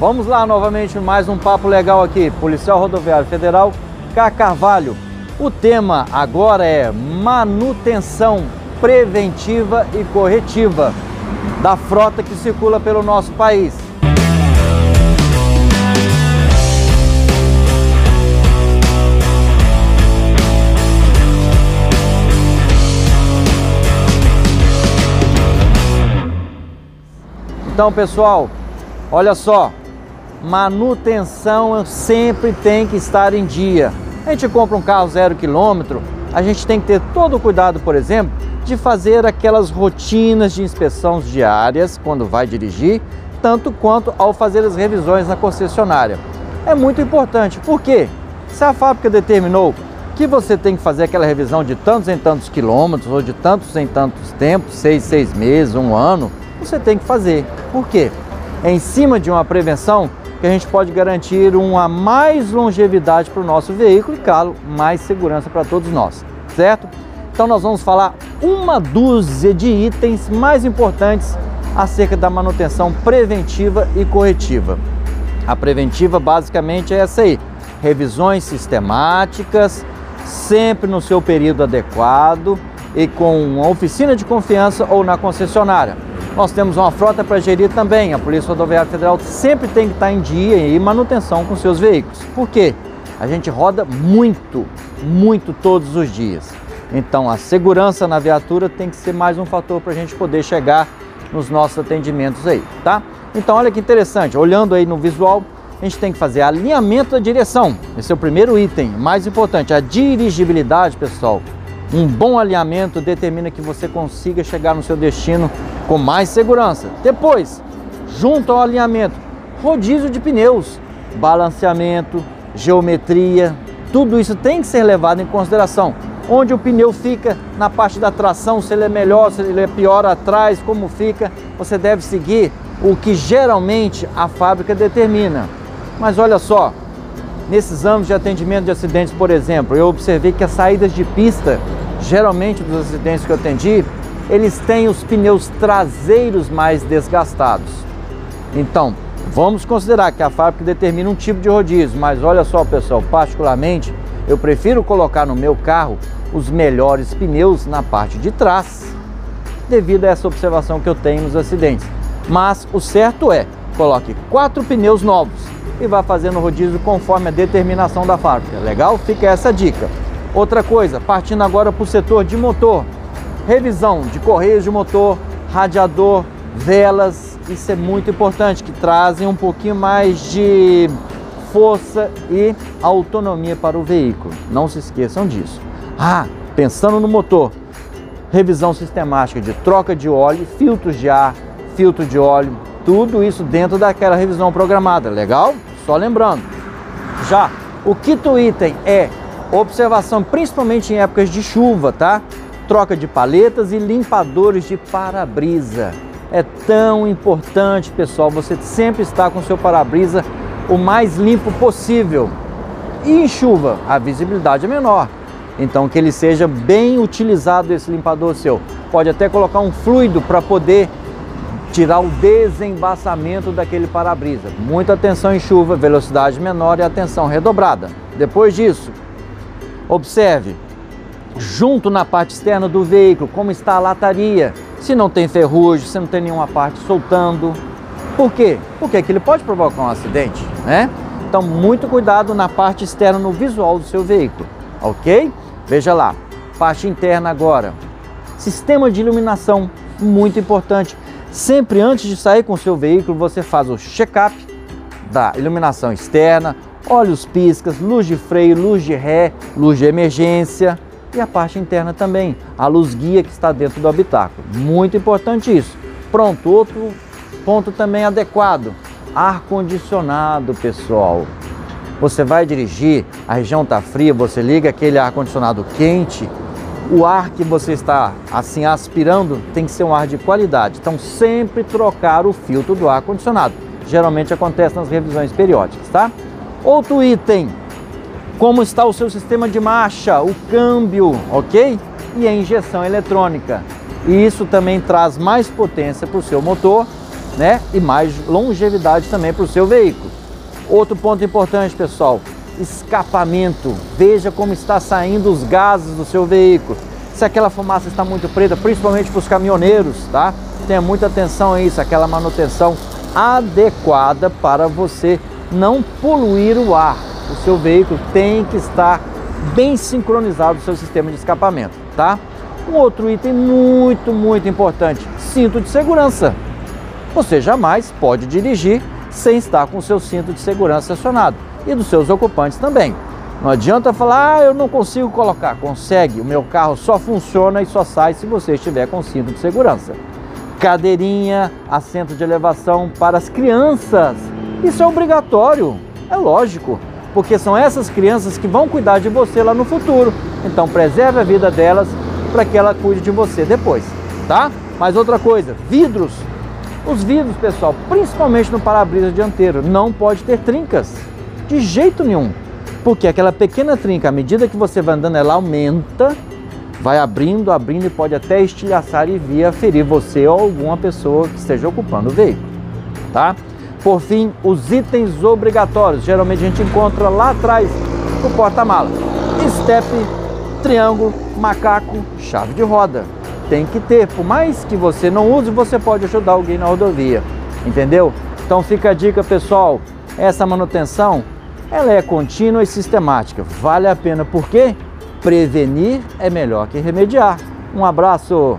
Vamos lá novamente mais um papo legal aqui. Policial Rodoviário Federal K. Carvalho. O tema agora é manutenção preventiva e corretiva da frota que circula pelo nosso país. Então, pessoal, olha só, manutenção sempre tem que estar em dia. A gente compra um carro zero quilômetro, a gente tem que ter todo o cuidado, por exemplo, de fazer aquelas rotinas de inspeções diárias quando vai dirigir, tanto quanto ao fazer as revisões na concessionária. É muito importante, porque se a fábrica determinou que você tem que fazer aquela revisão de tantos em tantos quilômetros ou de tantos em tantos tempos, seis, seis meses, um ano, você tem que fazer. Por quê? É em cima de uma prevenção que a gente pode garantir uma mais longevidade para o nosso veículo e, claro, mais segurança para todos nós, certo? Então nós vamos falar uma dúzia de itens mais importantes acerca da manutenção preventiva e corretiva. A preventiva basicamente é essa aí: revisões sistemáticas, sempre no seu período adequado e com uma oficina de confiança ou na concessionária. Nós temos uma frota para gerir também. A Polícia Rodoviária Federal sempre tem que estar em dia e manutenção com seus veículos. Por quê? A gente roda muito, muito todos os dias. Então a segurança na viatura tem que ser mais um fator para a gente poder chegar nos nossos atendimentos aí, tá? Então olha que interessante, olhando aí no visual, a gente tem que fazer alinhamento da direção. Esse é o primeiro item, mais importante, a dirigibilidade, pessoal. Um bom alinhamento determina que você consiga chegar no seu destino com mais segurança. Depois, junto ao alinhamento, rodízio de pneus, balanceamento, geometria, tudo isso tem que ser levado em consideração onde o pneu fica na parte da tração, se ele é melhor, se ele é pior atrás, como fica, você deve seguir o que geralmente a fábrica determina. Mas olha só, nesses anos de atendimento de acidentes, por exemplo, eu observei que as saídas de pista, geralmente dos acidentes que eu atendi, eles têm os pneus traseiros mais desgastados. Então, vamos considerar que a fábrica determina um tipo de rodízio, mas olha só, pessoal, particularmente, eu prefiro colocar no meu carro os melhores pneus na parte de trás, devido a essa observação que eu tenho nos acidentes. Mas o certo é, coloque quatro pneus novos e vá fazendo o rodízio conforme a determinação da fábrica. Legal? Fica essa dica. Outra coisa, partindo agora para o setor de motor, revisão de correios de motor, radiador, velas, isso é muito importante, que trazem um pouquinho mais de força e autonomia para o veículo. Não se esqueçam disso. Ah, pensando no motor, revisão sistemática de troca de óleo, filtros de ar, filtro de óleo, tudo isso dentro daquela revisão programada, legal? Só lembrando. Já o quinto item é observação, principalmente em épocas de chuva, tá? Troca de paletas e limpadores de para-brisa. É tão importante, pessoal, você sempre estar com seu para-brisa o mais limpo possível. E em chuva, a visibilidade é menor. Então que ele seja bem utilizado esse limpador seu. Pode até colocar um fluido para poder tirar o desembaçamento daquele para-brisa. Muita atenção em chuva, velocidade menor e atenção redobrada. Depois disso, observe junto na parte externa do veículo como está a lataria. Se não tem ferrugem, se não tem nenhuma parte soltando. Por quê? Porque aquilo pode provocar um acidente, né? Então, muito cuidado na parte externa, no visual do seu veículo, ok? Veja lá, parte interna agora. Sistema de iluminação, muito importante. Sempre antes de sair com o seu veículo, você faz o check-up da iluminação externa, olhos piscas, luz de freio, luz de ré, luz de emergência e a parte interna também, a luz guia que está dentro do habitáculo. Muito importante isso. Pronto, outro ponto também adequado, ar condicionado, pessoal. Você vai dirigir, a região está fria, você liga aquele ar condicionado quente, o ar que você está assim aspirando tem que ser um ar de qualidade. Então sempre trocar o filtro do ar condicionado. Geralmente acontece nas revisões periódicas, tá? Outro item, como está o seu sistema de marcha, o câmbio, ok? E a injeção eletrônica. E isso também traz mais potência para o seu motor né? E mais longevidade também para o seu veículo. Outro ponto importante, pessoal, escapamento. Veja como está saindo os gases do seu veículo. Se aquela fumaça está muito preta, principalmente para os caminhoneiros, tá? Tenha muita atenção a isso, aquela manutenção adequada para você não poluir o ar. O seu veículo tem que estar bem sincronizado o seu sistema de escapamento, tá? Um outro item muito, muito importante, cinto de segurança. Você jamais pode dirigir sem estar com o seu cinto de segurança acionado e dos seus ocupantes também. Não adianta falar, ah, eu não consigo colocar. Consegue, o meu carro só funciona e só sai se você estiver com cinto de segurança. Cadeirinha, assento de elevação para as crianças. Isso é obrigatório, é lógico, porque são essas crianças que vão cuidar de você lá no futuro. Então preserve a vida delas para que ela cuide de você depois, tá? Mas outra coisa, vidros. Os vidros, pessoal, principalmente no para-brisa dianteiro, não pode ter trincas. De jeito nenhum. Porque aquela pequena trinca, à medida que você vai andando, ela aumenta, vai abrindo, abrindo e pode até estilhaçar e vir a ferir você ou alguma pessoa que esteja ocupando o veículo, tá? Por fim, os itens obrigatórios. Geralmente a gente encontra lá atrás do porta-mala. Step, triângulo, macaco, chave de roda. Tem que ter, por mais que você não use, você pode ajudar alguém na rodovia, entendeu? Então fica a dica, pessoal, essa manutenção ela é contínua e sistemática. Vale a pena porque prevenir é melhor que remediar. Um abraço!